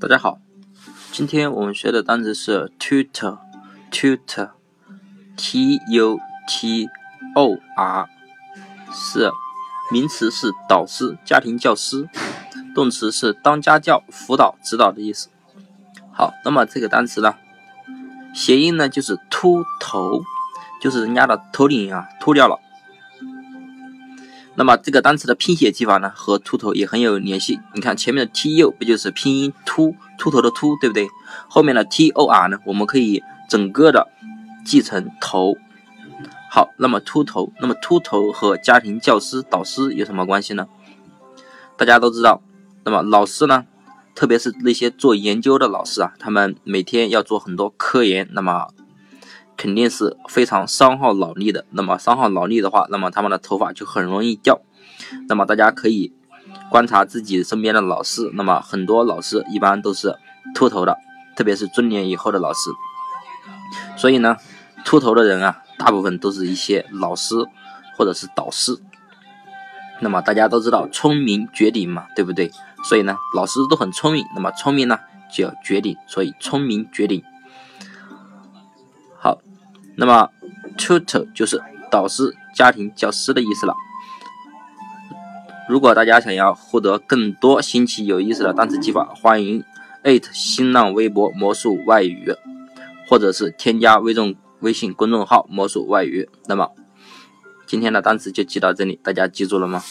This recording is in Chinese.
大家好，今天我们学的单词是 tutor，tutor，t u t o r，是名词是导师、家庭教师，动词是当家教、辅导、指导的意思。好，那么这个单词呢，谐音呢就是秃头，就是人家的头顶啊秃掉了。那么这个单词的拼写技法呢，和秃头也很有联系。你看前面的 t u 不就是拼音秃秃头的秃，对不对？后面的 t o r 呢，我们可以整个的记成头。好，那么秃头，那么秃头和家庭教师、导师有什么关系呢？大家都知道，那么老师呢，特别是那些做研究的老师啊，他们每天要做很多科研，那么。肯定是非常伤耗脑力的。那么伤耗脑力的话，那么他们的头发就很容易掉。那么大家可以观察自己身边的老师，那么很多老师一般都是秃头的，特别是中年以后的老师。所以呢，秃头的人啊，大部分都是一些老师或者是导师。那么大家都知道聪明绝顶嘛，对不对？所以呢，老师都很聪明。那么聪明呢就要绝顶，所以聪明绝顶。好，那么 tutor 就是导师、家庭教师的意思了。如果大家想要获得更多新奇有意思的单词记法，欢迎艾特新浪微博魔术外语，或者是添加微众微信公众号魔术外语。那么今天的单词就记到这里，大家记住了吗？